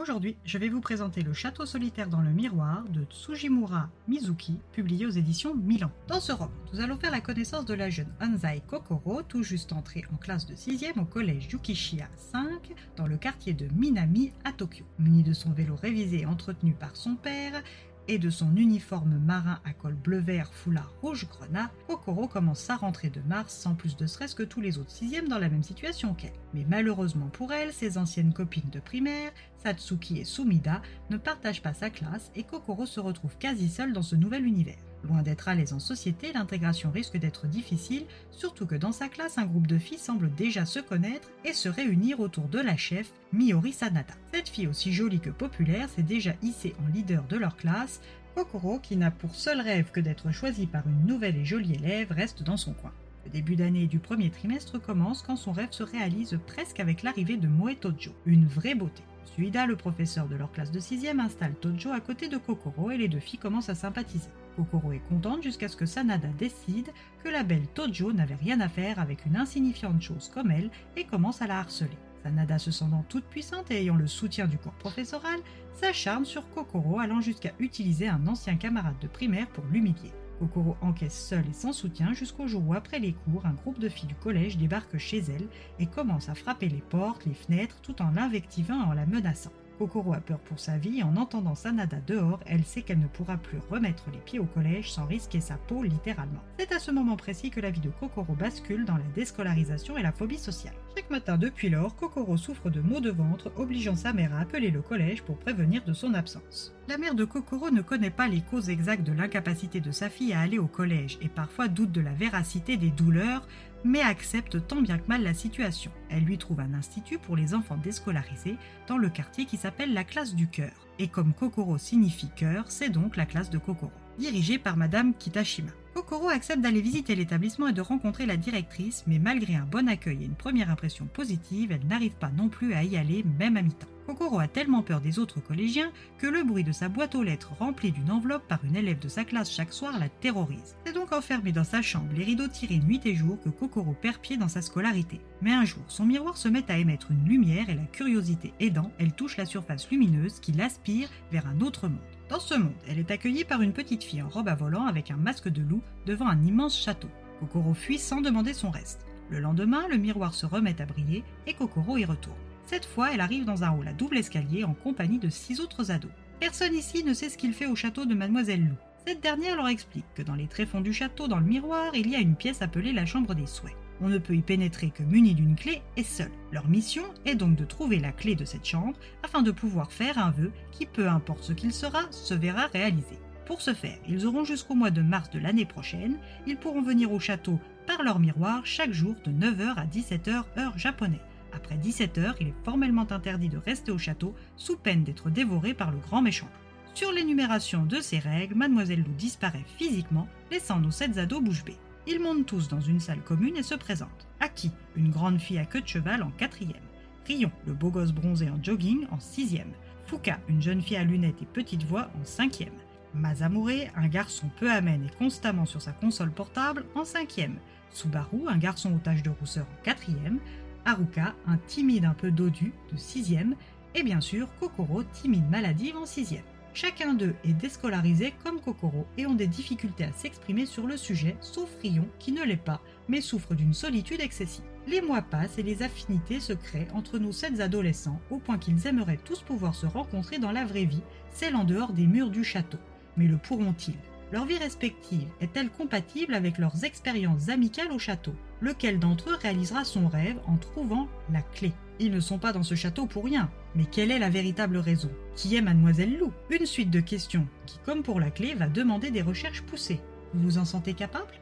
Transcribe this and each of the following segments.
Aujourd'hui, je vais vous présenter Le Château solitaire dans le miroir de Tsujimura Mizuki, publié aux éditions Milan. Dans ce roman, nous allons faire la connaissance de la jeune Anzai Kokoro, tout juste entrée en classe de 6e au collège Yukishiya 5, dans le quartier de Minami à Tokyo. Munie de son vélo révisé et entretenu par son père, et de son uniforme marin à col bleu-vert foulard rouge grenat, Kokoro commence sa rentrée de mars sans plus de stress que tous les autres sixièmes dans la même situation qu'elle. Mais malheureusement pour elle, ses anciennes copines de primaire, Satsuki et Sumida, ne partagent pas sa classe et Kokoro se retrouve quasi seule dans ce nouvel univers. Loin d'être à l'aise en société, l'intégration risque d'être difficile, surtout que dans sa classe, un groupe de filles semble déjà se connaître et se réunir autour de la chef, Miori Sanada. Cette fille aussi jolie que populaire s'est déjà hissée en leader de leur classe. Kokoro, qui n'a pour seul rêve que d'être choisie par une nouvelle et jolie élève, reste dans son coin. Le début d'année du premier trimestre commence quand son rêve se réalise presque avec l'arrivée de Moe Tojo, une vraie beauté. Suida, le professeur de leur classe de 6e, installe Tojo à côté de Kokoro et les deux filles commencent à sympathiser. Kokoro est contente jusqu'à ce que Sanada décide que la belle Tojo n'avait rien à faire avec une insignifiante chose comme elle et commence à la harceler. Sanada se sentant toute puissante et ayant le soutien du corps professoral, s'acharne sur Kokoro allant jusqu'à utiliser un ancien camarade de primaire pour l'humilier. Kokoro encaisse seule et sans soutien jusqu'au jour où, après les cours, un groupe de filles du collège débarque chez elle et commence à frapper les portes, les fenêtres, tout en l'invectivant et en la menaçant. Kokoro a peur pour sa vie en entendant Sanada dehors, elle sait qu'elle ne pourra plus remettre les pieds au collège sans risquer sa peau littéralement. C'est à ce moment précis que la vie de Kokoro bascule dans la déscolarisation et la phobie sociale. Chaque matin depuis lors, Kokoro souffre de maux de ventre, obligeant sa mère à appeler le collège pour prévenir de son absence. La mère de Kokoro ne connaît pas les causes exactes de l'incapacité de sa fille à aller au collège et parfois doute de la véracité des douleurs, mais accepte tant bien que mal la situation. Elle lui trouve un institut pour les enfants déscolarisés dans le quartier qui s'appelle la classe du cœur. Et comme Kokoro signifie cœur, c'est donc la classe de Kokoro, dirigée par Madame Kitashima. Kokoro accepte d'aller visiter l'établissement et de rencontrer la directrice, mais malgré un bon accueil et une première impression positive, elle n'arrive pas non plus à y aller, même à mi-temps. Kokoro a tellement peur des autres collégiens que le bruit de sa boîte aux lettres remplie d'une enveloppe par une élève de sa classe chaque soir la terrorise. C'est donc enfermée dans sa chambre, les rideaux tirés nuit et jour, que Kokoro perd pied dans sa scolarité. Mais un jour, son miroir se met à émettre une lumière et la curiosité aidant, elle touche la surface lumineuse qui l'aspire vers un autre monde. Dans ce monde, elle est accueillie par une petite fille en robe à volant avec un masque de loup devant un immense château. Kokoro fuit sans demander son reste. Le lendemain, le miroir se remet à briller et Kokoro y retourne. Cette fois, elle arrive dans un hall à double escalier en compagnie de six autres ados. Personne ici ne sait ce qu'il fait au château de Mademoiselle Lou. Cette dernière leur explique que dans les tréfonds du château, dans le miroir, il y a une pièce appelée la chambre des souhaits. On ne peut y pénétrer que muni d'une clé et seul. Leur mission est donc de trouver la clé de cette chambre afin de pouvoir faire un vœu qui, peu importe ce qu'il sera, se verra réalisé. Pour ce faire, ils auront jusqu'au mois de mars de l'année prochaine. Ils pourront venir au château par leur miroir chaque jour de 9h à 17h heure japonaise. Après 17h, il est formellement interdit de rester au château sous peine d'être dévoré par le grand méchant. Sur l'énumération de ces règles, Mademoiselle Lou disparaît physiquement, laissant nos sept ados bouche bée. Ils montent tous dans une salle commune et se présentent. Aki, une grande fille à queue de cheval en quatrième. Rion, le beau gosse bronzé en jogging en sixième. Fuka, une jeune fille à lunettes et petite voix en cinquième. Mazamure, un garçon peu amène et constamment sur sa console portable en cinquième. Subaru, un garçon aux taches de rousseur en quatrième. Haruka, un timide un peu dodu de sixième. Et bien sûr, Kokoro, timide maladive en sixième. Chacun d'eux est déscolarisé comme Kokoro et ont des difficultés à s'exprimer sur le sujet, sauf Rion qui ne l'est pas, mais souffre d'une solitude excessive. Les mois passent et les affinités se créent entre nos sept adolescents au point qu'ils aimeraient tous pouvoir se rencontrer dans la vraie vie, celle en dehors des murs du château. Mais le pourront-ils? Leur vie respective est-elle compatible avec leurs expériences amicales au château? Lequel d'entre eux réalisera son rêve en trouvant la clé? Ils ne sont pas dans ce château pour rien. Mais quelle est la véritable raison? Qui est Mademoiselle Lou? Une suite de questions qui, comme pour la clé, va demander des recherches poussées. Vous vous en sentez capable?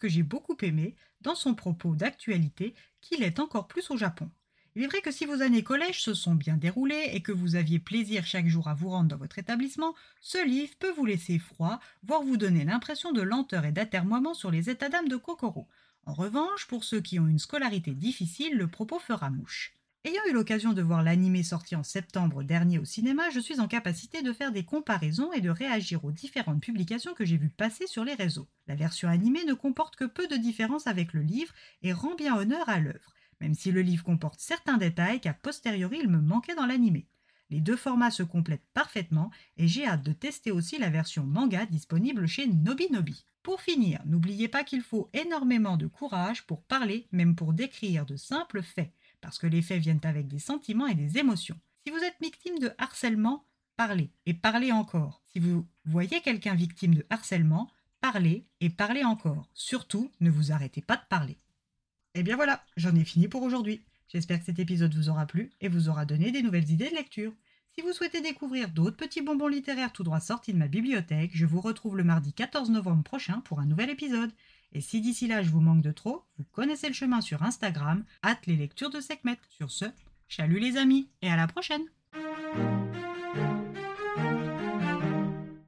Que j'ai beaucoup aimé dans son propos d'actualité qu'il est encore plus au Japon. Il est vrai que si vos années collège se sont bien déroulées et que vous aviez plaisir chaque jour à vous rendre dans votre établissement, ce livre peut vous laisser froid, voire vous donner l'impression de lenteur et d'atermoiement sur les états d'âme de Kokoro. En revanche, pour ceux qui ont une scolarité difficile, le propos fera mouche. Ayant eu l'occasion de voir l'animé sorti en septembre dernier au cinéma, je suis en capacité de faire des comparaisons et de réagir aux différentes publications que j'ai vues passer sur les réseaux. La version animée ne comporte que peu de différences avec le livre et rend bien honneur à l'œuvre, même si le livre comporte certains détails qu'a posteriori il me manquait dans l'animé. Les deux formats se complètent parfaitement et j'ai hâte de tester aussi la version manga disponible chez Nobinobi. Pour finir, n'oubliez pas qu'il faut énormément de courage pour parler, même pour décrire de simples faits parce que les faits viennent avec des sentiments et des émotions. Si vous êtes victime de harcèlement, parlez et parlez encore. Si vous voyez quelqu'un victime de harcèlement, parlez et parlez encore. Surtout, ne vous arrêtez pas de parler. Et eh bien voilà, j'en ai fini pour aujourd'hui. J'espère que cet épisode vous aura plu et vous aura donné des nouvelles idées de lecture. Si vous souhaitez découvrir d'autres petits bonbons littéraires tout droit sortis de ma bibliothèque, je vous retrouve le mardi 14 novembre prochain pour un nouvel épisode. Et si d'ici là je vous manque de trop, vous connaissez le chemin sur Instagram, hâte les lectures de Sekhmet. Sur ce, chalut les amis et à la prochaine!